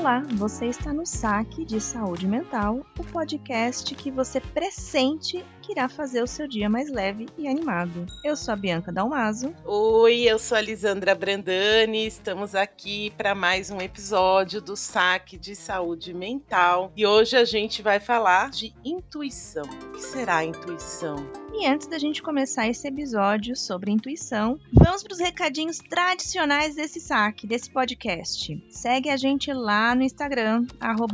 Olá, você está no Saque de Saúde Mental, o podcast que você pressente que irá fazer o seu dia mais leve e animado. Eu sou a Bianca Dalmaso. Oi, eu sou a Lisandra Brandani. Estamos aqui para mais um episódio do Saque de Saúde Mental e hoje a gente vai falar de intuição. O que será a intuição? E antes da gente começar esse episódio sobre intuição, vamos para os recadinhos tradicionais desse saque, desse podcast. Segue a gente lá no Instagram,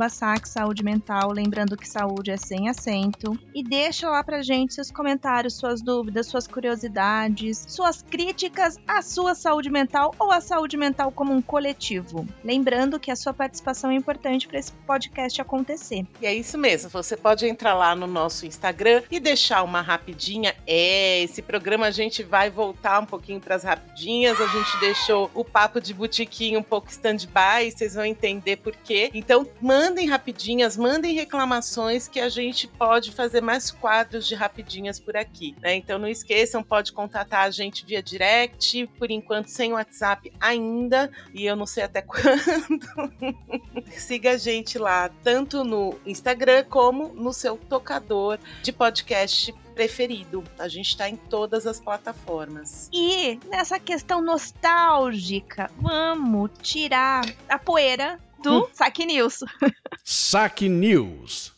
saque saúde mental, lembrando que saúde é sem acento. E deixa lá pra gente seus comentários, suas dúvidas, suas curiosidades, suas críticas à sua saúde mental ou à saúde mental como um coletivo. Lembrando que a sua participação é importante para esse podcast acontecer. E é isso mesmo, você pode entrar lá no nosso Instagram e deixar uma rapidinha rapidinha. É, esse programa a gente vai voltar um pouquinho para as rapidinhas. A gente deixou o papo de botiquinho um pouco stand-by, vocês vão entender por quê. Então, mandem rapidinhas, mandem reclamações que a gente pode fazer mais quadros de rapidinhas por aqui. Né? Então, não esqueçam, pode contatar a gente via direct, por enquanto sem WhatsApp ainda, e eu não sei até quando. Siga a gente lá, tanto no Instagram como no seu tocador de podcast preferido. A gente está em todas as plataformas. E nessa questão nostálgica, vamos tirar a poeira do hum. Saque News. Saque News.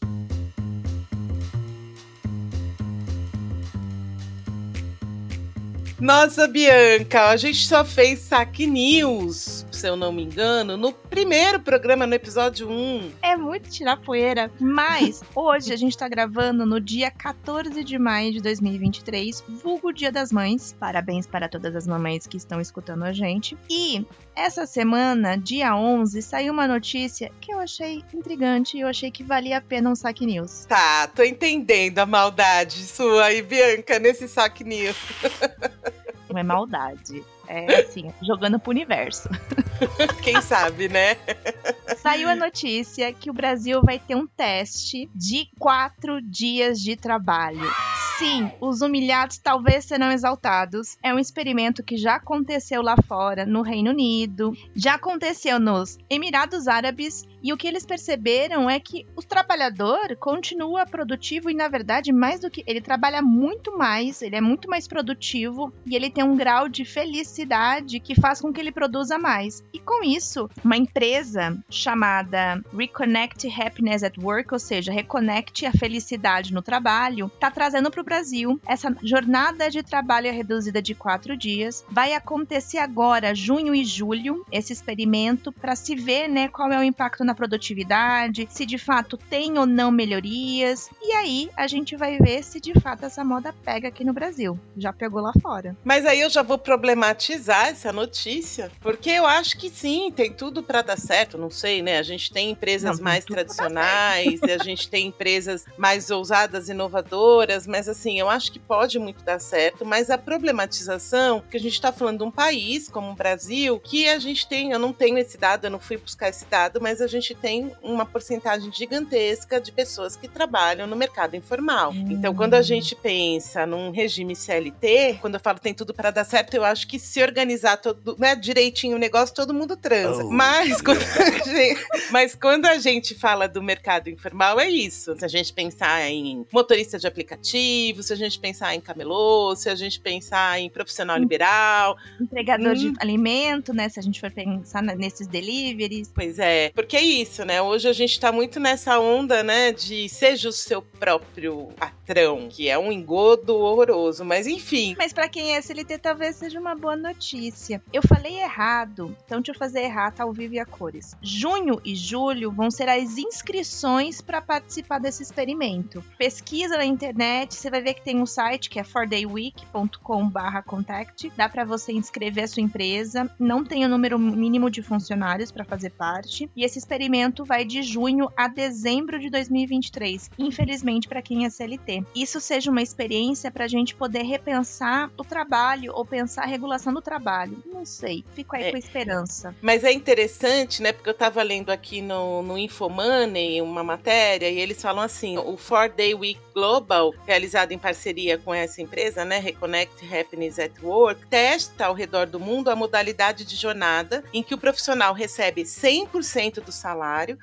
Nossa, Bianca, a gente só fez Saque News, se eu não me engano, no primeiro programa, no episódio 1. É muito tirar poeira, mas hoje a gente tá gravando no dia 14 de maio de 2023, vulgo Dia das Mães. Parabéns para todas as mamães que estão escutando a gente. E essa semana, dia 11, saiu uma notícia que eu achei intrigante e eu achei que valia a pena um Saque News. Tá, tô entendendo a maldade sua aí, Bianca, nesse Saque News. Não é maldade. É assim, jogando pro universo. Quem sabe, né? Saiu a notícia que o Brasil vai ter um teste de quatro dias de trabalho. Sim, os humilhados talvez serão exaltados. É um experimento que já aconteceu lá fora, no Reino Unido, já aconteceu nos Emirados Árabes, e o que eles perceberam é que o trabalhador continua produtivo e, na verdade, mais do que. Ele trabalha muito mais, ele é muito mais produtivo e ele tem um grau de felicidade que faz com que ele produza mais. E com isso, uma empresa chamada Reconnect Happiness at Work, ou seja, Reconecte a Felicidade no Trabalho, está trazendo para o Brasil essa jornada de trabalho reduzida de quatro dias. Vai acontecer agora, junho e julho, esse experimento, para se ver né, qual é o impacto na produtividade, se de fato tem ou não melhorias. E aí a gente vai ver se de fato essa moda pega aqui no Brasil. Já pegou lá fora. Mas aí eu já vou problematizar essa notícia, porque eu acho que sim, tem tudo para dar certo. Não sei, né? A gente tem empresas não, mais tradicionais, a gente tem empresas mais ousadas, inovadoras, mas assim assim, eu acho que pode muito dar certo, mas a problematização, que a gente está falando de um país como o Brasil, que a gente tem, eu não tenho esse dado, eu não fui buscar esse dado, mas a gente tem uma porcentagem gigantesca de pessoas que trabalham no mercado informal. Hum. Então, quando a gente pensa num regime CLT, quando eu falo tem tudo para dar certo, eu acho que se organizar todo, né, direitinho o negócio, todo mundo transa. Oh. Mas, quando gente, mas quando a gente fala do mercado informal, é isso. Se a gente pensar em motorista de aplicativo, se a gente pensar em camelô, se a gente pensar em profissional liberal. Entregador hum. de alimento, né? Se a gente for pensar nesses deliveries. Pois é, porque é isso, né? Hoje a gente tá muito nessa onda, né? De seja o seu próprio patrão, que é um engodo horroroso, mas enfim. Mas para quem é SLT, talvez seja uma boa notícia. Eu falei errado, então deixa eu fazer errado tá ao vivo e a cores. Junho e julho vão ser as inscrições para participar desse experimento. Pesquisa na internet, você vai ver que tem um site que é fordayweek.com/contact. Dá para você inscrever a sua empresa. Não tem o número mínimo de funcionários para fazer parte. E esse experimento vai de junho a dezembro de 2023. Infelizmente para quem é CLT. Isso seja uma experiência para a gente poder repensar o trabalho ou pensar a regulação do trabalho. Não sei. Fico aí é, com a esperança. Mas é interessante, né? Porque eu estava lendo aqui no, no Infomoney uma matéria e eles falam assim: o Four Day Week Global, realizado em parceria com essa empresa, né, Reconnect Happiness at Work, testa ao redor do mundo a modalidade de jornada em que o profissional recebe 100% do salário,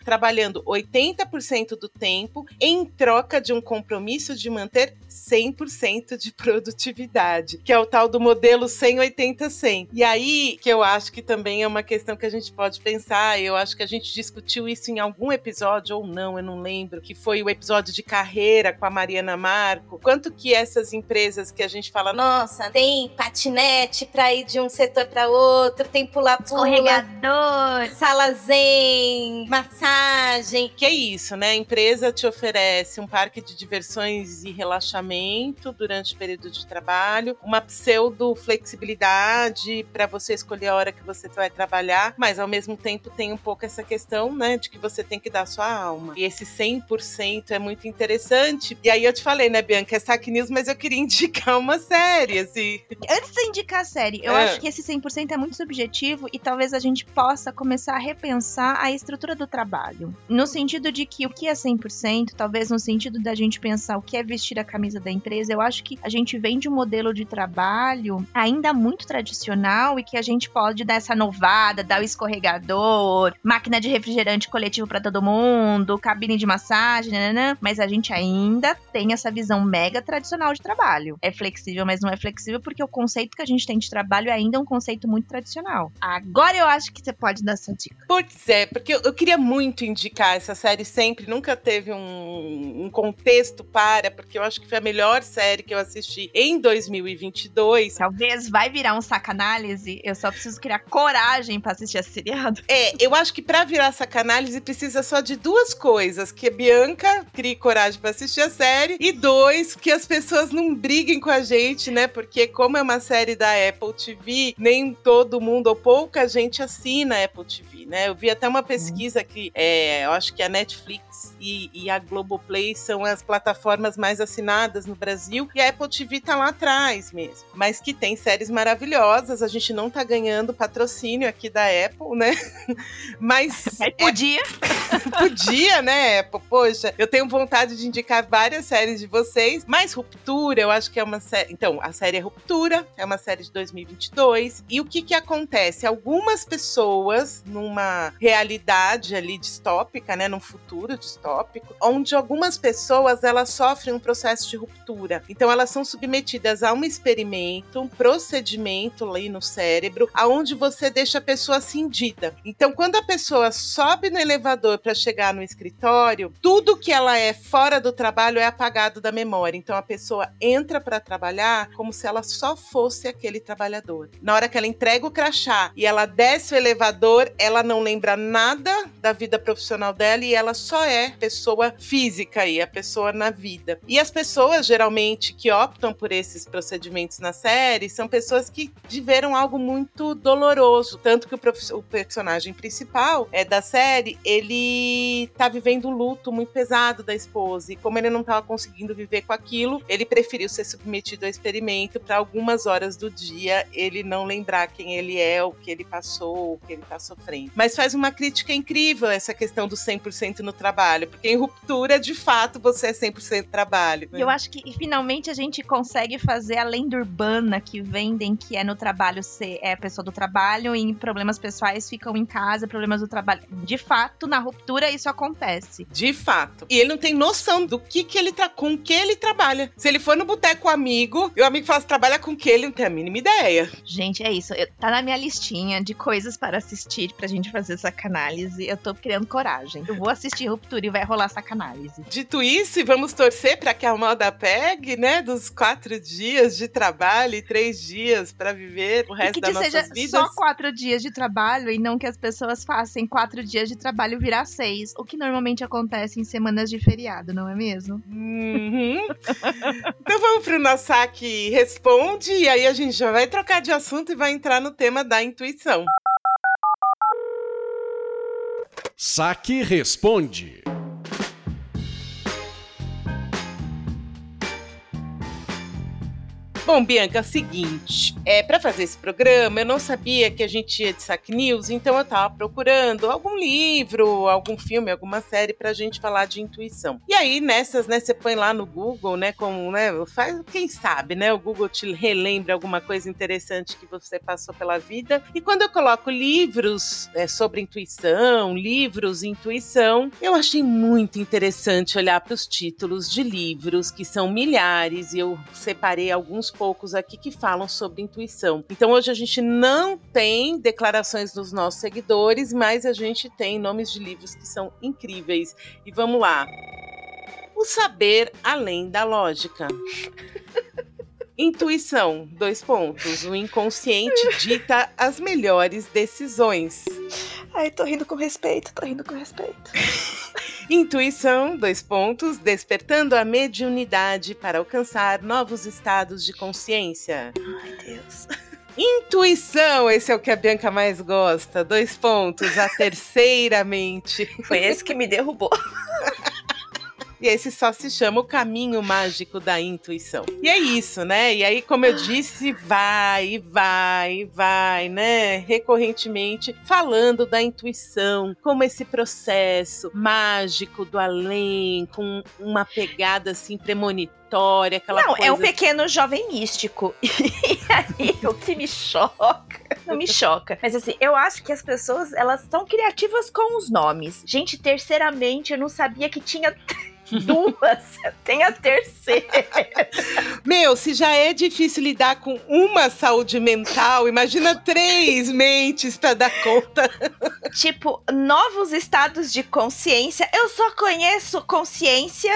trabalhando 80% do tempo, em troca de um compromisso de manter 100% de produtividade, que é o tal do modelo 100-80-100. E aí que eu acho que também é uma questão que a gente pode pensar, eu acho que a gente discutiu isso em algum episódio ou não, eu não lembro, que foi o episódio de carreira com a Mariana Marco. Quanto que essas empresas que a gente fala, nossa, tem patinete para ir de um setor para outro, tem pula-pula, escorregador, sala zen, massagem. Que é isso, né? A empresa te oferece um parque de diversões e relaxamento durante o período de trabalho, uma pseudo flexibilidade para você escolher a hora que você vai trabalhar, mas ao mesmo tempo tem um pouco essa questão, né, de que você tem que dar sua alma. E esse 100% é muito interessante. E aí eu te falei, né, Bianca, é saque news, mas eu queria indicar uma série, assim. Antes de indicar a série, eu é. acho que esse 100% é muito subjetivo e talvez a gente possa começar a repensar a estrutura do trabalho. No sentido de que o que é 100%, talvez no sentido da gente pensar o que é vestir a camisa da empresa, eu acho que a gente vem de um modelo de trabalho ainda muito tradicional e que a gente pode dar essa novada, dar o escorregador, máquina de refrigerante coletivo para todo mundo, cabine de massagem, nanana, mas a gente ainda tem essa visão mega tradicional de trabalho. É flexível, mas não é flexível porque o conceito que a gente tem de trabalho ainda é um conceito muito tradicional. Agora eu acho que você pode dar essa dica. Pois é, porque eu queria muito indicar essa série sempre, nunca teve um, um contexto para, porque eu acho que foi a melhor série que eu assisti em 2022. Talvez vai virar um sacanálise, eu só preciso criar coragem para assistir esse seriado. É, eu acho que para virar sacanálise precisa só de duas coisas, que a Bianca crie coragem para assistir a série e dois, que as pessoas não briguem com a gente, né? Porque como é uma série da Apple TV, nem todo mundo ou pouca gente assina a Apple TV, né? Eu vi até uma pesquisa que é, eu acho que a Netflix e, e a Globoplay são as plataformas mais assinadas no Brasil e a Apple TV tá lá atrás mesmo. Mas que tem séries maravilhosas, a gente não tá ganhando patrocínio aqui da Apple, né? Mas. Mas podia. É... podia, né, Apple? Poxa, eu tenho vontade de indicar várias séries de vocês, mas Ruptura, eu acho que é uma série. Então, a série é Ruptura, é uma série de 2022. E o que que acontece? Algumas pessoas, numa realidade ali distópica, né, num futuro distópico, onde algumas pessoas elas sofrem um processo de ruptura. Então, elas são submetidas a um experimento, um procedimento ali no cérebro, aonde você deixa a pessoa cindida. Então, quando a pessoa sobe no elevador para chegar no escritório, tudo que ela é fora do trabalho é apagado da memória. Então, a pessoa entra para trabalhar como se ela só fosse aquele trabalhador. Na hora que ela entrega o crachá e ela desce o elevador, ela não lembra nada da vida profissional dela e ela só é pessoa física aí, a pessoa na vida. E as pessoas, geralmente, que optam por esses procedimentos na série são pessoas que viveram algo muito doloroso. Tanto que o, o personagem principal é da série, ele tá vivendo um luto muito pesado da esposa. E como ele não tava conseguindo viver com aquilo, ele preferiu ser submetido ao experimento para algumas horas do dia ele não lembrar quem ele é, o que ele passou, o que ele tá sofrendo. Mas faz uma crítica incrível essa questão do 100% no trabalho, porque em ruptura, de fato, você é 100% trabalho. Né? Eu acho que finalmente a gente consegue fazer a lenda urbana que vendem, que é no trabalho ser é a pessoa do trabalho e em problemas pessoais ficam em casa, problemas do trabalho. De fato, na ruptura isso acontece. De fato. E ele não tem noção do que que ele tá com que ele trabalha. Se ele for no boteco amigo, e o amigo fala, trabalha com que ele não tem a mínima ideia. Gente, é isso. Eu, tá na minha listinha de coisas para assistir pra gente fazer essa análise. Eu eu tô criando coragem. Eu vou assistir Ruptura e vai rolar essa canálise. Dito isso, e vamos torcer para que a moda pegue, né? Dos quatro dias de trabalho e três dias para viver o resto das nossas seja vidas. Só quatro dias de trabalho e não que as pessoas façam quatro dias de trabalho virar seis, o que normalmente acontece em semanas de feriado, não é mesmo? Uhum. então vamos pro nosso saque responde e aí a gente já vai trocar de assunto e vai entrar no tema da intuição. Saque responde. Bom, Bianca, é o seguinte, é, para fazer esse programa, eu não sabia que a gente ia de Sac News, então eu tava procurando algum livro, algum filme, alguma série pra gente falar de intuição. E aí, nessas, né, você põe lá no Google, né, como, né, faz, quem sabe, né, o Google te relembra alguma coisa interessante que você passou pela vida. E quando eu coloco livros é, sobre intuição, livros intuição, eu achei muito interessante olhar para os títulos de livros, que são milhares, e eu separei alguns poucos aqui que falam sobre intuição. Então hoje a gente não tem declarações dos nossos seguidores, mas a gente tem nomes de livros que são incríveis. E vamos lá. O saber além da lógica. Intuição, dois pontos. O inconsciente dita as melhores decisões. Ai, tô rindo com respeito, tô rindo com respeito. Intuição, dois pontos. Despertando a mediunidade para alcançar novos estados de consciência. Ai, Deus. Intuição, esse é o que a Bianca mais gosta. Dois pontos. A terceira mente. Foi esse que me derrubou. E esse só se chama o caminho mágico da intuição. E é isso, né? E aí, como eu disse, vai, vai, vai, né? Recorrentemente falando da intuição, como esse processo mágico do além, com uma pegada assim premonitória, aquela Não, coisa. é um pequeno jovem místico. E aí, o que me choca. Não me choca. Mas assim, eu acho que as pessoas, elas são criativas com os nomes. Gente, terceiramente, eu não sabia que tinha duas. Tem a terceira. Meu, se já é difícil lidar com uma saúde mental, imagina três mentes para dar conta. tipo, novos estados de consciência. Eu só conheço consciência.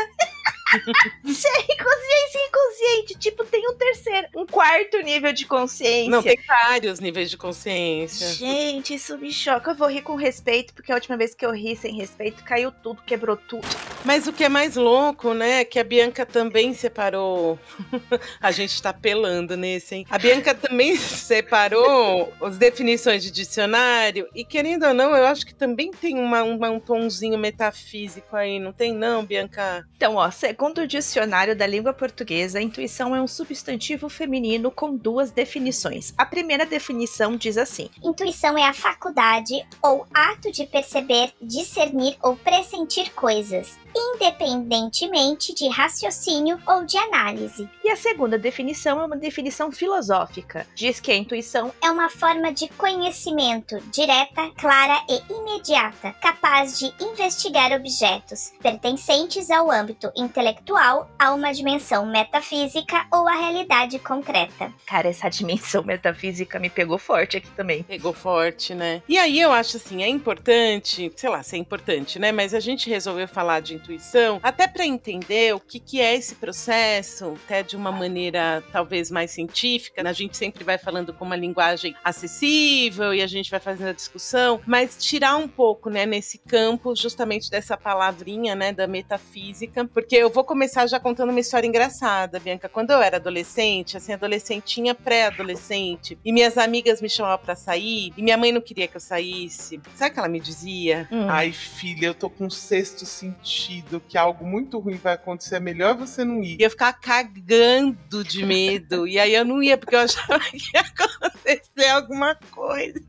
Sei, consciência inconsciente. Tipo, tem um terceiro, um quarto nível de consciência. Não, tem vários níveis de consciência. Gente, isso me choca. Eu vou rir com respeito, porque a última vez que eu ri sem respeito, caiu tudo, quebrou tudo. Mas o que é mais louco, né, é que a Bianca também separou. a gente tá pelando nesse, hein? A Bianca também separou as definições de dicionário, e querendo ou não, eu acho que também tem uma, uma, um tonzinho metafísico aí, não tem, não, Bianca? Então, ó, segundo o dicionário da língua portuguesa, intuição é um substantivo feminino com duas definições. A primeira definição diz assim: Intuição é a faculdade ou ato de perceber, discernir ou pressentir coisas, independentemente de raciocínio ou de análise. E a segunda definição é uma definição filosófica. Diz que a intuição É uma forma de conhecimento direta, clara e imediata, capaz de investigar objetos pertencentes ao âmbito intelectual, a uma dimensão metafísica ou à realidade concreta. Cara, essa dimensão metafísica me pegou forte aqui também. Pegou forte, né? E aí eu acho assim, é importante, sei lá se é importante, né? Mas a gente resolveu falar de intuição até para entender o que, que é esse processo, até de uma maneira talvez mais científica. A gente sempre vai falando com uma linguagem acessível e a gente vai fazendo a discussão, mas tirar um pouco, né, nesse campo justamente dessa palavrinha, né, da metafísica, porque eu vou começar já contando uma história engraçada, Bianca. Quando eu era adolescente, assim, adolescentinha pré-adolescente, e minhas amigas me chamavam para sair, e minha mãe não queria que eu saísse. Sabe o que ela me dizia? Hum. Ai, filha, eu tô com um sexto sentido que algo muito ruim vai acontecer. É melhor você não ir. Eu ficava cagando de medo. E aí eu não ia, porque eu achava que ia acontecer alguma coisa.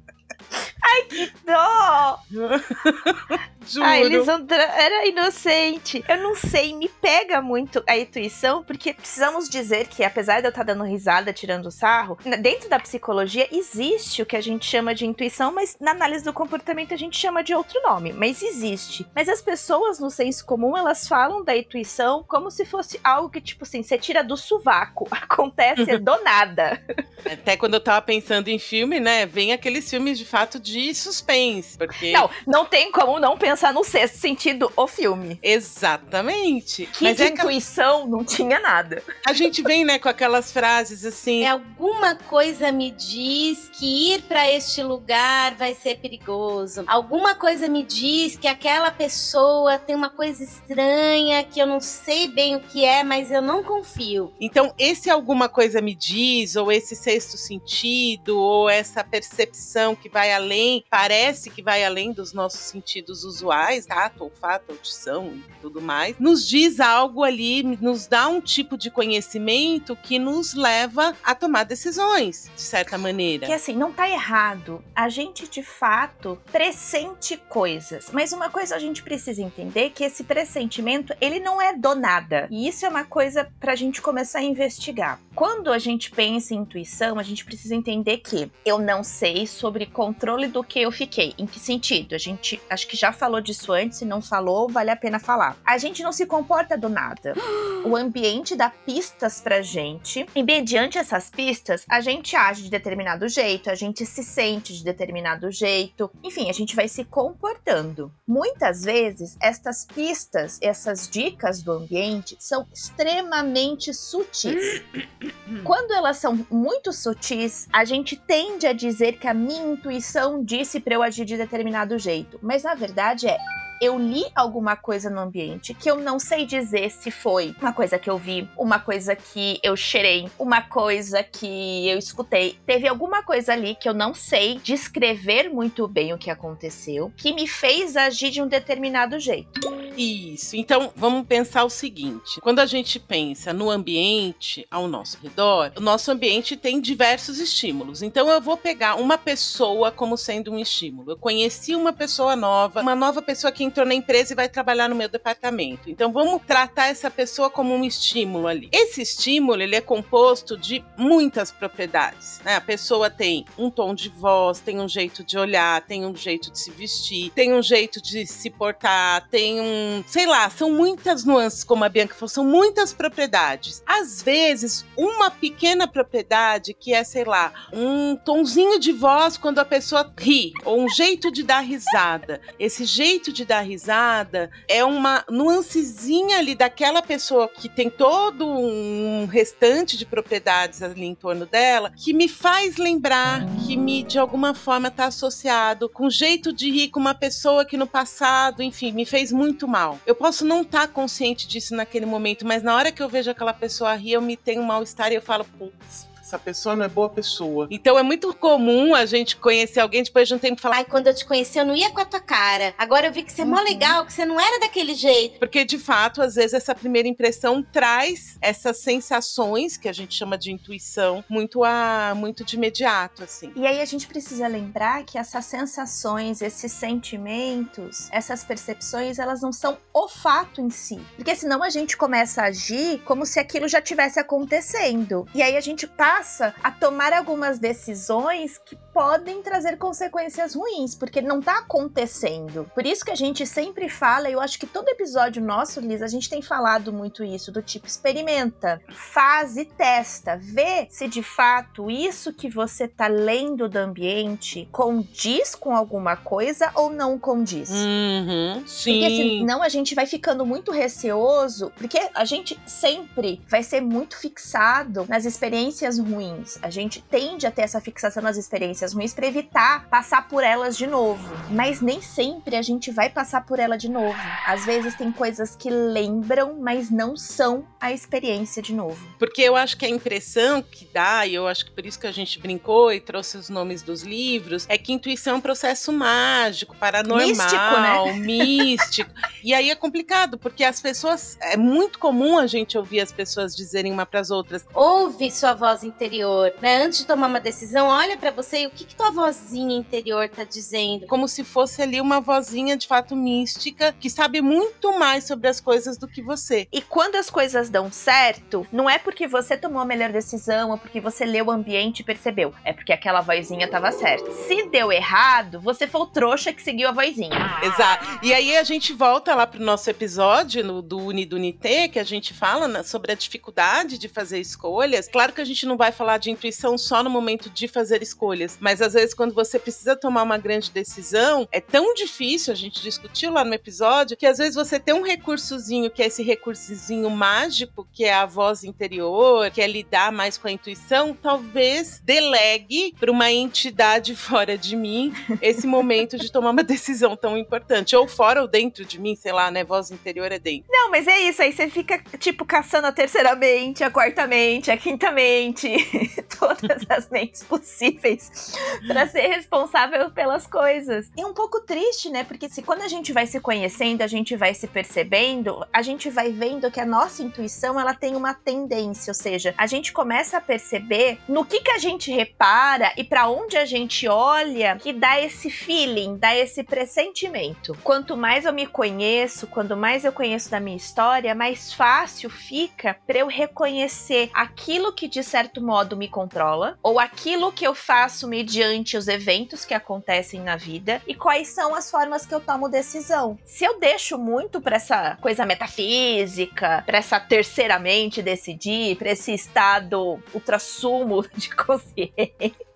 Dó! Juro. Ah, Elisandra era inocente. Eu não sei, me pega muito a intuição, porque precisamos dizer que, apesar de eu estar dando risada, tirando sarro, dentro da psicologia existe o que a gente chama de intuição, mas na análise do comportamento a gente chama de outro nome. Mas existe. Mas as pessoas, no senso comum, elas falam da intuição como se fosse algo que, tipo assim, você tira do sovaco. Acontece do nada. Até quando eu tava pensando em filme, né? Vem aqueles filmes de fato de suspense. Porque... Não, não tem como não pensar no sexto sentido o filme. Exatamente. Que Mas de é aquela- intuição não tinha nada. a gente vem, né, com aquelas frases assim. É alguma coisa me diz que ir pra este lugar vai ser perigoso. Alguma coisa me diz que aquela pessoa tem uma coisa estranha que eu não sei bem o que é, mas eu não confio. Então, esse alguma coisa me diz, ou esse sexto sentido, ou essa percepção que vai além, parece que vai além dos nossos sentidos usuais, tato, olfato, audição e tudo mais, nos diz algo ali, nos dá um tipo de conhecimento que nos leva a tomar decisões, de certa maneira. Que assim, não tá errado. A gente de fato pressente coisas. Mas uma coisa a gente precisa entender que esse pressentimento, ele não é do nada. E isso é uma coisa pra gente começar a investigar. Quando a gente pensa em intuição, a gente precisa entender que eu não sei sobre controle do que eu fiquei. Em que sentido? A gente acho que já falou disso antes, se não falou, vale a pena falar. A gente não se comporta do nada. O ambiente dá pistas pra gente, e mediante essas pistas, a gente age de determinado jeito, a gente se sente de determinado jeito, enfim, a gente vai se comportando. Muitas vezes, estas pistas, essas dicas do ambiente são extremamente sutis. Quando elas são muito sutis, a gente tende a dizer que a minha intuição disse pra eu agir de determinado jeito, mas na verdade é eu li alguma coisa no ambiente que eu não sei dizer se foi uma coisa que eu vi, uma coisa que eu cheirei, uma coisa que eu escutei. Teve alguma coisa ali que eu não sei descrever muito bem o que aconteceu, que me fez agir de um determinado jeito. Isso. Então, vamos pensar o seguinte: quando a gente pensa no ambiente ao nosso redor, o nosso ambiente tem diversos estímulos. Então, eu vou pegar uma pessoa como sendo um estímulo. Eu conheci uma pessoa nova, uma nova pessoa que entrou na empresa e vai trabalhar no meu departamento. Então, vamos tratar essa pessoa como um estímulo ali. Esse estímulo, ele é composto de muitas propriedades. Né? A pessoa tem um tom de voz, tem um jeito de olhar, tem um jeito de se vestir, tem um jeito de se portar, tem um sei lá, são muitas nuances, como a Bianca falou, são muitas propriedades. Às vezes, uma pequena propriedade que é, sei lá, um tonzinho de voz quando a pessoa ri, ou um jeito de dar risada. Esse jeito de dar risada é uma nuancezinha ali daquela pessoa que tem todo um restante de propriedades ali em torno dela, que me faz lembrar que me, de alguma forma, está associado com jeito de rir com uma pessoa que no passado, enfim, me fez muito mal. Eu posso não estar consciente disso naquele momento, mas na hora que eu vejo aquela pessoa rir, eu me tenho um mal-estar e eu falo, putz, Essa pessoa não é boa pessoa. então é muito comum a gente conhecer alguém depois de um tempo e falar. Ai, quando eu te conheci, eu não ia com a tua cara. Agora eu vi que você é mó legal, que você não era daquele jeito. Porque, de fato, às vezes essa primeira impressão traz essas sensações que a gente chama de intuição muito a muito de imediato, assim. E aí a gente precisa lembrar que essas sensações, esses sentimentos, essas percepções, elas não são o fato em si. Porque senão a gente começa a agir como se aquilo já tivesse acontecendo. E aí a gente passa a tomar algumas decisões que podem trazer consequências ruins, porque não tá acontecendo. Por isso que a gente sempre fala, eu acho que todo episódio nosso, Liz, a gente tem falado muito isso, do tipo, experimenta, faz e testa, vê se de fato isso que você tá lendo do ambiente condiz com alguma coisa ou não condiz. Uhum, Porque sim. senão a gente vai ficando muito receoso, porque a gente sempre vai ser muito fixado nas experiências ruins. A gente tende a ter essa fixação nas experiências ruins para evitar passar por elas de novo. Mas nem sempre a gente vai passar por ela de novo. Às vezes tem coisas que lembram, mas não são a experiência de novo. Porque eu acho que a impressão que dá, e eu acho que por isso que a gente brincou e trouxe os nomes dos livros, é que intuição é um processo mágico, paranormal, Místico, né? místico. E aí é complicado, porque as pessoas. É muito comum a gente ouvir as pessoas dizerem uma para as outras: Ouve sua voz interior, né? Antes de tomar uma decisão, olha pra você e o que, que tua vozinha interior tá dizendo. Como se fosse ali uma vozinha de fato mística que sabe muito mais sobre as coisas do que você. E quando as coisas dão certo, não é porque você tomou a melhor decisão ou porque você leu o ambiente e percebeu. É porque aquela vozinha tava certa. Se deu errado, você foi o trouxa que seguiu a vozinha. Exato. E aí a gente volta lá pro nosso episódio no, do Unidunité, que a gente fala né, sobre a dificuldade de fazer escolhas. Claro que a gente não vai falar de intuição só no momento de fazer escolhas, mas às vezes quando você precisa tomar uma grande decisão, é tão difícil, a gente discutiu lá no episódio, que às vezes você tem um recursozinho, que é esse recursozinho mágico, que é a voz interior, que é lidar mais com a intuição, talvez delegue para uma entidade fora de mim esse momento de tomar uma decisão tão importante. Ou fora ou dentro de mim, sei lá, né? Voz interior é dentro. Não, mas é isso. Aí você fica, tipo, caçando a terceira mente, a quarta mente, a quinta mente, todas as mentes possíveis para ser responsável pelas coisas. É um pouco triste, né? Porque se quando a gente vai se conhecendo, a gente vai se percebendo, a gente vai vendo que a nossa intuição ela tem uma tendência, ou seja, a gente começa a perceber no que que a gente repara e para onde a gente olha que dá esse feeling, dá esse pressentimento. Quanto mais eu me conheço, quanto mais eu conheço da minha história, mais fácil fica para eu reconhecer aquilo que de certo modo me controla ou aquilo que eu faço mediante os eventos que acontecem na vida e quais são as formas que eu tomo decisão. Se eu deixo muito para essa coisa metafísica, para essa terceira mente decidir, para esse estado ultrassumo de consciência,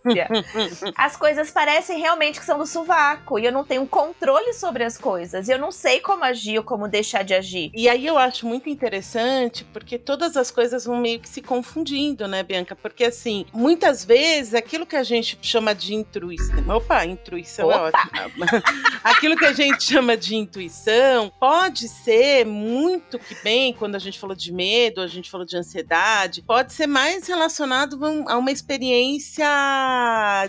as coisas parecem realmente que são do sovaco e eu não tenho controle sobre as coisas. E eu não sei como agir ou como deixar de agir. E aí eu acho muito interessante porque todas as coisas vão meio que se confundindo, né, Bianca? Porque assim, muitas vezes aquilo que a gente chama de intuição. Opa, intuição é Opa. é ótimo. aquilo que a gente chama de intuição pode ser muito que bem, quando a gente falou de medo, a gente falou de ansiedade, pode ser mais relacionado a uma experiência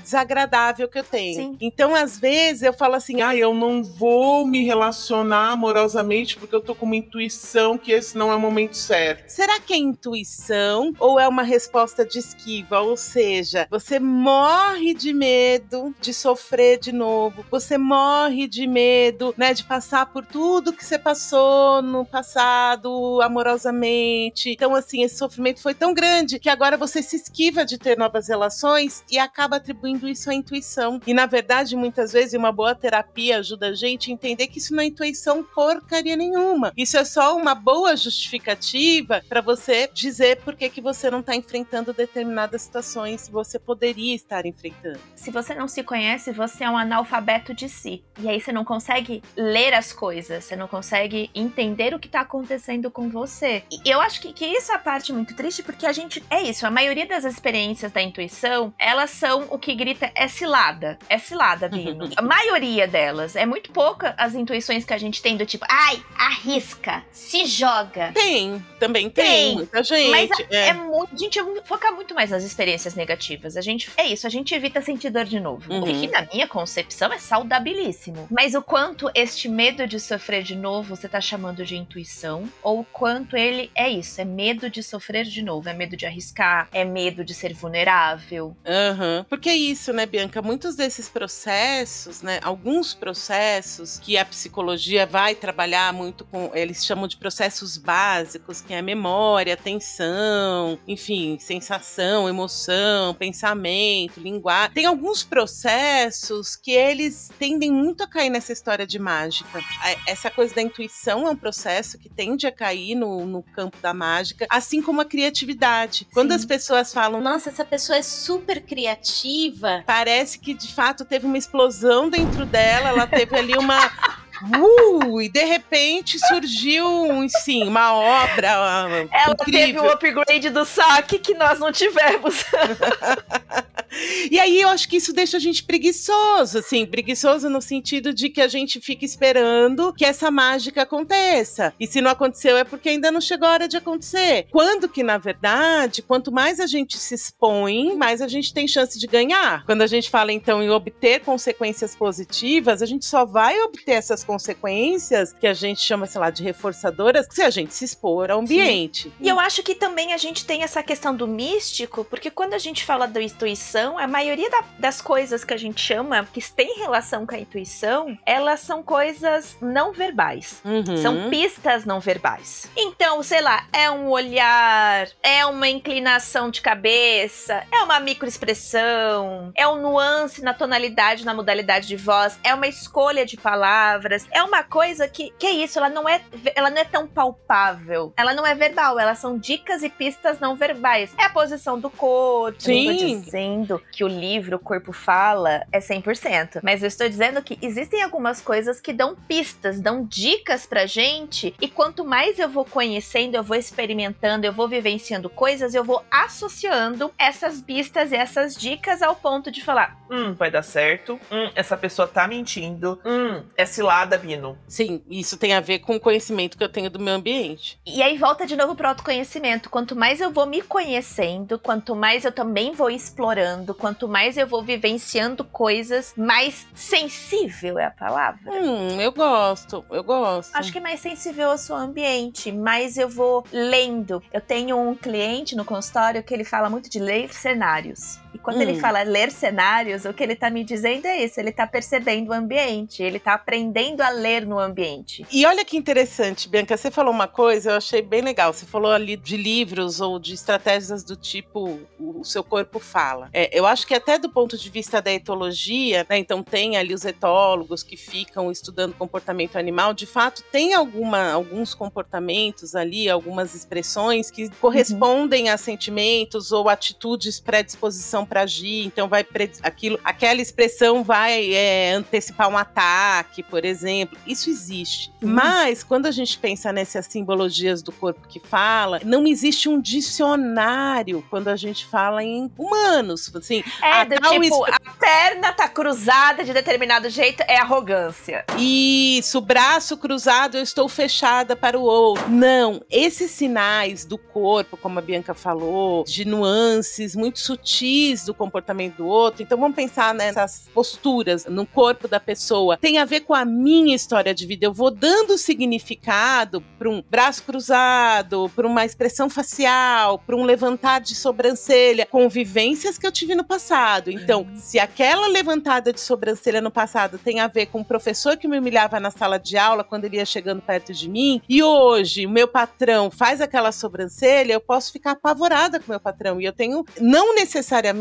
desagradável que eu tenho. Sim. Então, às vezes, eu falo assim: Ah, eu não vou me relacionar amorosamente porque eu tô com uma intuição que esse não é o momento certo. será que é intuição ou é uma resposta de esquiva? Ou seja, você morre de medo de sofrer de novo, você morre de medo, né, de passar por tudo que você passou no passado amorosamente. Então, assim, esse sofrimento foi tão grande que agora você se esquiva de ter novas relações e acaba atribuindo isso à intuição. E na verdade, muitas vezes, uma boa terapia ajuda a gente a entender que isso não é intuição porcaria nenhuma. Isso é só uma boa justificativa para você dizer por que, que você não está enfrentando determinadas situações que você poderia estar enfrentando. Se você não se conhece, você é um analfabeto de si. E aí você não consegue ler as coisas, você não consegue entender o que tá acontecendo com você. E eu acho que, que isso é a parte muito triste, porque a gente. É isso, a maioria das experiências da intuição, elas são o que grita é cilada. É cilada, Vino. a maioria delas. É muito pouca as intuições que a gente tem do tipo, ai, arrisca, se joga. Tem, também tem, Tem, muita gente. Mas é. É muito. A gente foca muito mais nas experiências negativas. A gente. É isso, a gente evita sentir dor de novo. Uhum. O que, na minha concepção, é saudabilíssimo. Mas o quanto este medo de sofrer de novo você tá chamando de intuição, ou o quanto ele é isso, é medo de sofrer de novo, é medo de arriscar, é medo de ser vulnerável. Aham. Porque é isso, né, Bianca? Muitos desses processos, né? Alguns processos que a psicologia vai trabalhar muito com, eles chamam de processos básicos, que é memória, atenção, enfim, sensação, emoção, pensamento, linguagem. Tem alguns processos que eles tendem muito a cair nessa história de mágica. Essa coisa da intuição é um processo que tende a cair no, no campo da mágica, assim como a criatividade. Quando Sim. as pessoas falam, Nossa, essa pessoa é super criativa. Parece que de fato teve uma explosão dentro dela, ela teve ali uma. Uh, e de repente surgiu, sim, uma obra Ela teve incrível. o upgrade do saque que nós não tivemos. E aí eu acho que isso deixa a gente preguiçoso, assim, preguiçoso no sentido de que a gente fica esperando que essa mágica aconteça. E se não aconteceu é porque ainda não chegou a hora de acontecer. Quando que, na verdade, quanto mais a gente se expõe, mais a gente tem chance de ganhar. Quando a gente fala, então, em obter consequências positivas, a gente só vai obter essas consequências que a gente chama, sei lá, de reforçadoras se a gente se expor ao ambiente. E eu acho que também a gente tem essa questão do místico, porque quando a gente fala da intuição, a maioria da, das coisas que a gente chama que tem relação com a intuição, elas são coisas não verbais. Uhum. São pistas não verbais. Então, sei lá, é um olhar, é uma inclinação de cabeça, é uma microexpressão, é um nuance na tonalidade, na modalidade de voz, é uma escolha de palavras, é uma coisa que, que é isso, ela não é, ela não é tão palpável, ela não é verbal, elas são dicas e pistas não verbais. É a posição do corpo. Sim. Eu não tô dizendo que o livro O Corpo Fala é 100%, mas eu estou dizendo que existem algumas coisas que dão pistas, dão dicas pra gente, e quanto mais eu vou conhecendo, eu vou experimentando, eu vou vivenciando coisas, eu vou associando essas pistas e essas dicas ao ponto de falar: Hum, vai dar certo. Hum, essa pessoa tá mentindo. Hum, é cilada, Bino. Sim, isso tem a ver com o conhecimento que eu tenho do meu ambiente. E aí volta de novo pro autoconhecimento. Quanto mais eu vou me conhecendo, quanto mais eu também vou explorando, quanto mais eu vou vivenciando coisas, mais sensível é a palavra. Hum, eu gosto, eu gosto. Acho que mais sensível ao seu ambiente, mais eu vou lendo. Eu tenho um cliente no consultório que ele fala muito de ler cenários. E quando Hum. ele fala ler cenários, o que ele tá me dizendo é isso: ele tá percebendo o ambiente, ele tá aprendendo a ler no ambiente. E olha que interessante, Bianca, você falou uma coisa, eu achei bem legal. Você falou ali de livros ou de estratégias do tipo o seu corpo fala. É, eu acho que até do ponto de vista da etologia, né, então tem ali os etólogos que ficam estudando comportamento animal, de fato tem alguma, alguns comportamentos ali, algumas expressões que correspondem a sentimentos ou atitudes predisposição para agir. Então vai aquilo, aquela expressão vai é, antecipar um ataque, por exemplo. Isso existe. Mas quando a gente pensa nessas simbologias do corpo que fala, não existe um dicionário quando a gente fala em humanos. Assim, É, do tipo, a perna tá cruzada de determinado jeito, é arrogância. Isso, braço cruzado, eu estou fechada para o outro. Não, esses sinais do corpo, como a Bianca falou, de nuances muito sutis do comportamento do outro. Então vamos pensar nessas posturas no corpo da pessoa. Tem a ver com a minha história de vida. Eu vou dando significado para um braço cruzado, para uma expressão facial, para um levantar de sobrancelha, convivências que eu tive no passado. Então, se aquela levantada de sobrancelha no passado tem a ver com o professor que me humilhava na sala de aula quando ele ia chegando perto de mim, e hoje o meu patrão faz aquela sobrancelha, eu posso ficar apavorada com o meu patrão. E eu tenho, não necessariamente,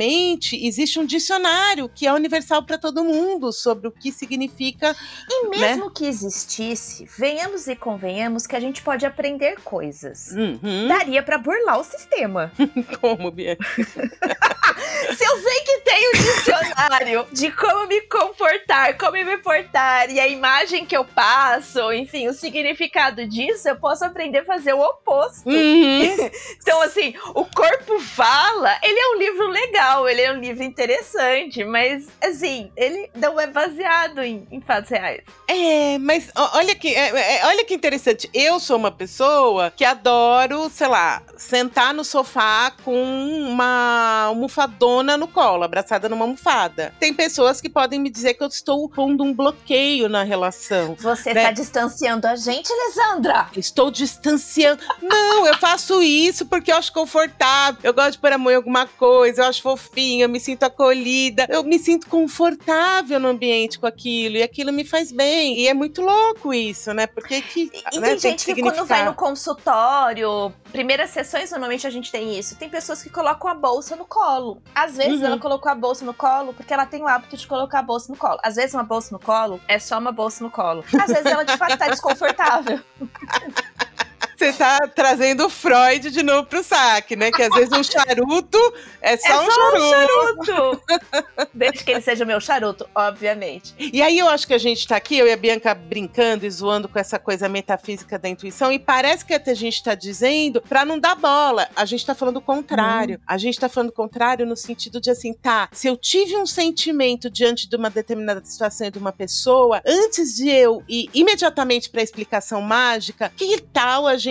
existe um dicionário que é universal para todo mundo sobre o que significa. E mesmo que existisse, venhamos e convenhamos que a gente pode aprender coisas. Uhum. Daria pra burlar o sistema. Como, Bianca? Se eu sei que tem um dicionário de como me comportar, como me portar, e a imagem que eu passo, enfim, o significado disso, eu posso aprender a fazer o oposto. Uhum. Então, assim, o corpo fala, ele é um livro legal, ele é um livro interessante, mas, assim, ele não é baseado em, em fatos reais. É, mas olha que, é, é, olha que interessante. Eu sou uma pessoa que adoro, sei lá, sentar no sofá com uma almofadona no colo, abraçada numa almofada. Tem pessoas que podem me dizer que eu estou pondo um bloqueio na relação. Você Né? tá distanciando a gente, Alessandra? Estou distanciando. Não, eu faço isso porque eu acho confortável. Eu gosto de pôr a mão em alguma coisa, eu acho fofinha, eu me sinto acolhida. Eu me sinto confortável no ambiente com aquilo. E aquilo me faz bem. E é muito louco isso, né? Porque que. E né, tem gente que quando vai no consultório, primeiras normalmente a gente tem isso. Tem pessoas que colocam a bolsa no colo. Às vezes Uhum. ela colocou a bolsa no colo porque ela tem o hábito de colocar a bolsa no colo. Às vezes uma bolsa no colo é só uma bolsa no colo. Às vezes ela de fato tá desconfortável. Você tá trazendo o Freud de novo pro saque, né? Que às vezes um charuto é só, é um só charuto. um charuto. Desde que ele seja meu charuto, obviamente. E aí eu acho que a gente tá aqui, eu e a Bianca brincando e zoando com essa coisa metafísica da intuição, e parece que até a gente tá dizendo pra não dar bola. A gente tá falando o contrário. A gente tá falando o contrário no sentido de assim, tá, se eu tive um sentimento diante de uma determinada situação e de uma pessoa, antes de eu ir imediatamente pra explicação mágica, que tal a gente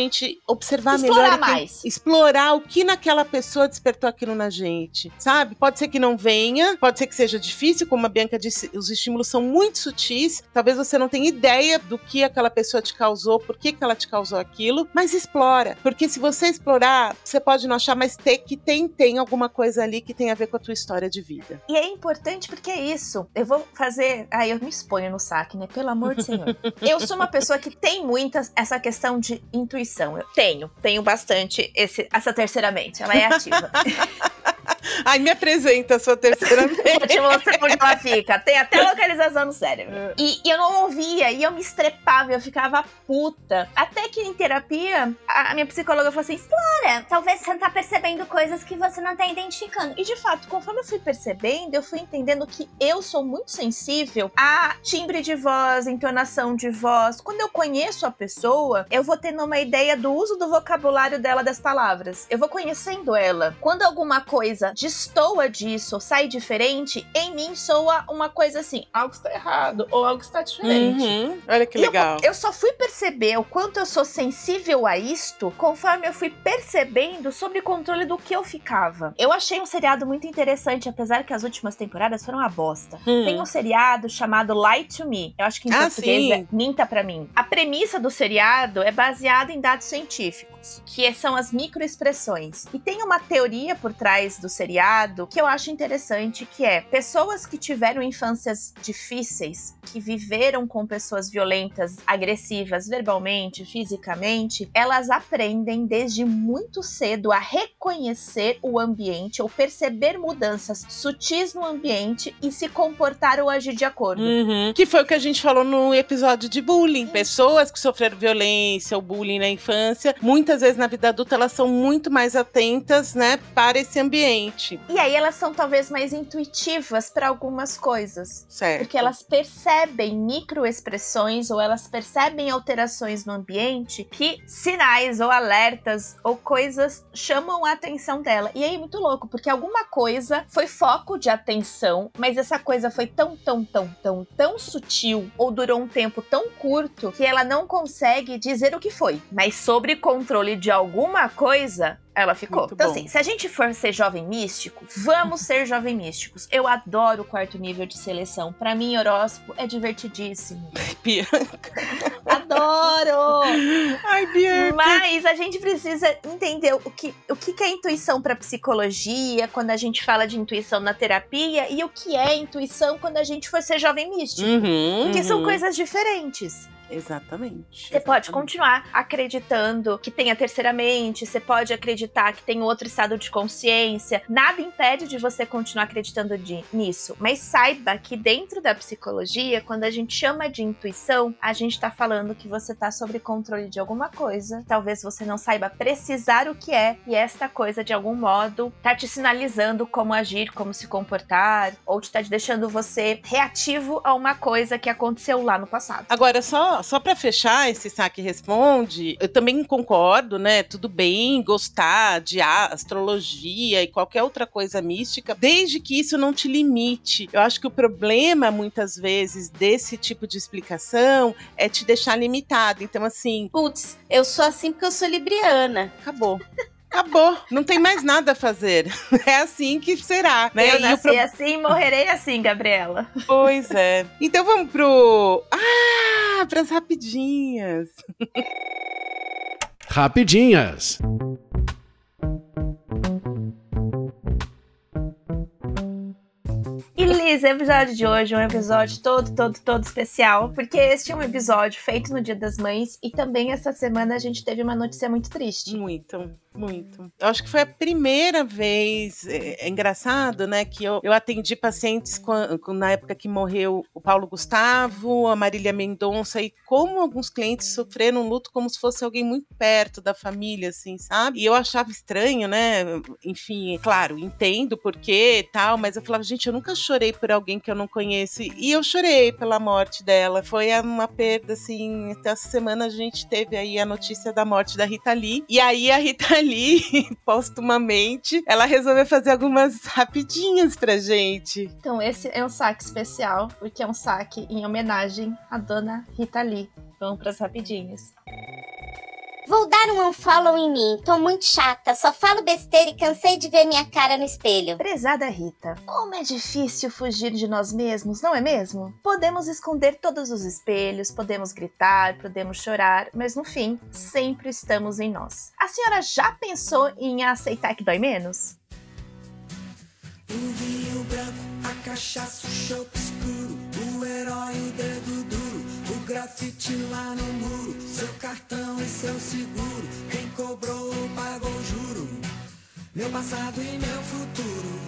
observar Explorar melhor. e ten- mais. Explorar o que naquela pessoa despertou aquilo na gente, sabe? Pode ser que não venha, pode ser que seja difícil, como a Bianca disse, os estímulos são muito sutis. Talvez você não tenha ideia do que aquela pessoa te causou, por que, que ela te causou aquilo, mas explora. Porque se você explorar, você pode não achar, mas ter que tem, tem alguma coisa ali que tem a ver com a tua história de vida. E é importante porque é isso. Eu vou fazer. Ai, eu me exponho no saque, né? Pelo amor de Senhor. eu sou uma pessoa que tem muitas essa questão de intuição. Eu tenho, tenho bastante esse, essa terceira mente. Ela é ativa. Ai, me apresenta a sua terceira Vou vez. te mostrar onde ela fica. Tem até localização no cérebro. E, e eu não ouvia, e eu me estrepava, eu ficava puta. Até que em terapia, a, minha psicóloga falou assim: Olha, talvez você não tá percebendo coisas que você não tá identificando. E de fato, conforme eu fui percebendo, eu fui entendendo que eu sou muito sensível a timbre de voz, entonação de voz. Quando eu conheço a pessoa, eu vou tendo uma ideia do uso do vocabulário dela das palavras. Eu vou conhecendo ela. Quando alguma coisa destoa disso ou sai diferente, em mim soa uma coisa assim: algo está errado ou algo está diferente. Uhum. Olha que E eu- legal. Eu, só fui perceber o quanto eu sou sensível a isto conforme eu fui percebendo sobre o controle do que eu ficava. Eu achei um seriado muito interessante, apesar que as últimas temporadas foram uma bosta. Hum. Tem um seriado chamado Lie to Me. Eu acho que em Ah, português sim. é Minta pra mim. A premissa do seriado é baseada em dados científicos, que são as microexpressões. E tem uma teoria por trás do seriado que eu acho interessante, que é pessoas que tiveram infâncias difíceis, que viveram com pessoas violentas, agressivas, verbalmente, fisicamente, elas aprendem desde muito cedo a reconhecer o ambiente ou perceber mudanças sutis no ambiente e se comportar ou agir de acordo. Uhum. Que foi o que a gente falou no episódio de bullying. Pessoas que sofreram violência ou bullying na infância, muitas vezes na vida adulta, elas são muito mais atentas, né, para esse ambiente. E aí elas são talvez mais intuitivas para algumas coisas. Certo. Porque elas percebem microexpressões ou elas percebem alterações no ambiente que sinais ou alertas ou coisas chamam a atenção dela. E aí é muito louco, porque alguma coisa foi foco de atenção, mas essa coisa foi tão, tão, tão, tão, tão sutil ou durou um tempo tão curto que ela não consegue dizer o que foi. Mas sobre controle de alguma coisa, ela ficou. Muito então, bom. assim, se a gente for ser jovem místico, vamos ser jovem místicos. Eu adoro o quarto nível de seleção. Pra mim, horóscopo é divertidíssimo. Bianca. Adoro! Ai, Bianca. Mas a gente precisa entender o que, o que é intuição para psicologia, quando a gente fala de intuição na terapia, e o que é intuição quando a gente for ser jovem místico. Uhum, Porque são uhum. coisas diferentes. Exatamente. Você pode continuar acreditando que tem a terceira mente, você pode acreditar que tem outro estado de consciência. Nada impede de você continuar acreditando de- nisso. Mas saiba que dentro da psicologia, quando a gente chama de intuição, a gente tá falando que você tá sob controle de alguma coisa. Talvez você não saiba precisar o que é, e esta coisa, de algum modo, tá te sinalizando como agir, como se comportar, ou te tá deixando você reativo a uma coisa que aconteceu lá no passado. Agora, só, só para fechar esse saque responde, eu também concordo, né? Tudo bem gostar de astrologia e qualquer outra coisa mística, desde que isso não te limite. Eu acho que o problema, muitas vezes, desse tipo de explicação é te deixar limitado. Então, assim, Putz, eu sou assim porque eu sou libriana. acabou. Acabou, não tem mais nada a fazer. É assim que será, né? Eu E nasci pro- assim, morrerei assim, Gabriela. Pois é. Então vamos pro. Ah, pras rapidinhas. Rapidinhas. E Liz, o episódio de hoje é um episódio todo, todo, todo especial, porque este é um episódio feito no Dia das Mães e também essa semana a gente teve uma notícia muito triste. Muito, muito. Eu acho que foi a primeira vez. É, é engraçado, né? Que eu, eu atendi pacientes quan- quan- na época que morreu o Paulo Gustavo, a Marília Mendonça, e como alguns clientes sofreram um luto como se fosse alguém muito perto da família, assim, sabe? E eu achava estranho, né? Enfim, claro, entendo por quê e tal, mas eu falava, gente, eu nunca chorei por alguém que eu não conheço. E eu chorei pela morte dela. Foi uma perda, assim. Até essa semana a gente teve aí a notícia da morte da Rita Lee. E aí a Rita Lee, postumamente, ela resolveu fazer algumas rapidinhas pra gente. Então esse é um saque especial, porque é um saque em homenagem à dona Rita Lee. Vamos pras rapidinhas. Vou dar um unfollow em mim. Tô muito chata, só falo besteira e cansei de ver minha cara no espelho. Prezada Rita, como é difícil fugir de nós mesmos, não é mesmo? Podemos esconder todos os espelhos, podemos gritar, podemos chorar, mas no fim, sempre estamos em nós. A senhora já pensou em aceitar que dói menos? O vinho branco, a cachaça, o chope escuro, o herói, o dedo duro, o grafite lá no muro, seu cartão e seu seguro, quem cobrou pagou juro, meu passado e meu futuro,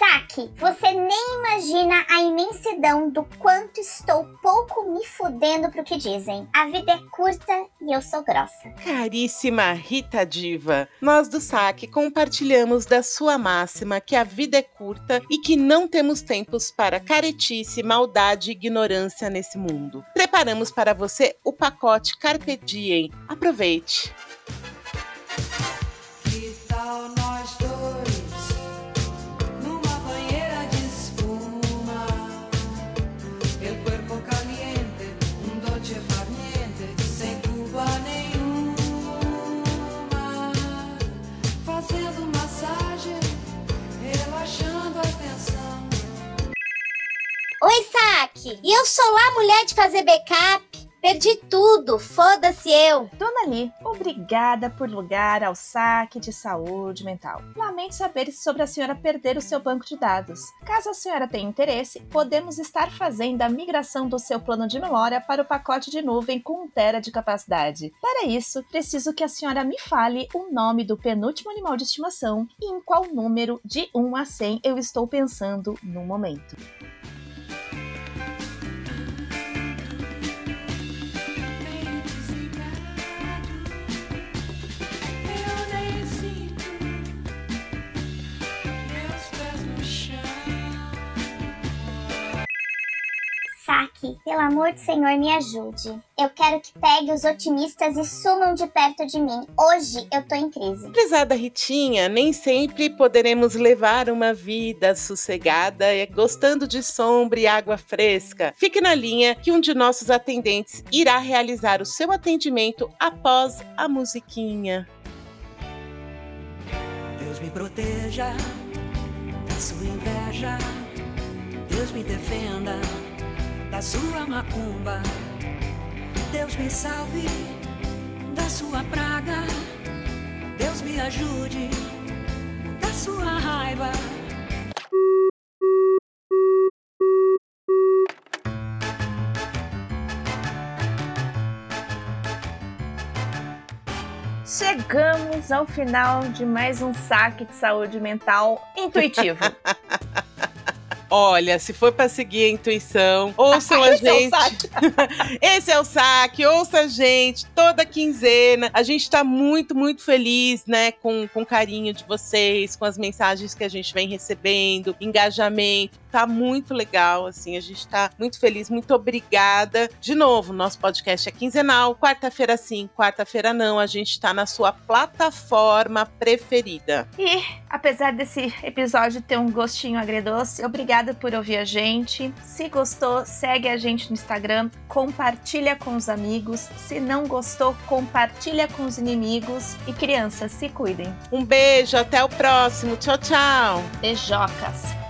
Saque, você nem imagina a imensidão do quanto estou pouco me fudendo pro que dizem. A vida é curta e eu sou grossa. Caríssima Rita Diva, nós do SAC compartilhamos da sua máxima que a vida é curta e que não temos tempos para caretice, maldade e ignorância nesse mundo. Preparamos para você o pacote Carpe Diem. Aproveite! Saque! E eu sou lá mulher de fazer backup. Perdi tudo, foda-se eu. Dona Li, obrigada por lugar ao saque de saúde mental. Lamento saber sobre a senhora perder o seu banco de dados. Caso a senhora tenha interesse, podemos estar fazendo a migração do seu plano de memória para o pacote de nuvem com 1 tera de capacidade. Para isso, preciso que a senhora me fale o nome do penúltimo animal de estimação e em qual número de 1 a 100 eu estou pensando no momento. Saque, pelo amor do Senhor, me ajude. Eu quero que pegue os otimistas e sumam de perto de mim. Hoje eu tô em crise. Prezada Ritinha, nem sempre poderemos levar uma vida sossegada e gostando de sombra e água fresca. Fique na linha que um de nossos atendentes irá realizar o seu atendimento após a musiquinha. Deus me proteja da sua inveja. Deus me defenda da sua macumba. Deus me salve da sua praga. Deus me ajude da sua raiva. Chegamos ao final de mais um saque de saúde mental intuitivo. Olha, se for para seguir a intuição, ouçam a Esse é gente. saque. Esse é o saque, ouça a gente toda quinzena. A gente tá muito, muito feliz, né, com, com o carinho de vocês, com as mensagens que a gente vem recebendo, engajamento. Tá muito legal, assim, a gente tá muito feliz, muito obrigada. De novo, nosso podcast é quinzenal, quarta-feira sim, quarta-feira não. A gente tá na sua plataforma preferida. E apesar desse episódio ter um gostinho agridoce, obrigada por ouvir a gente. Se gostou, segue a gente no Instagram, compartilha com os amigos. Se não gostou, compartilha com os inimigos. E crianças, se cuidem. Um beijo, até o próximo. Tchau, tchau. Beijocas.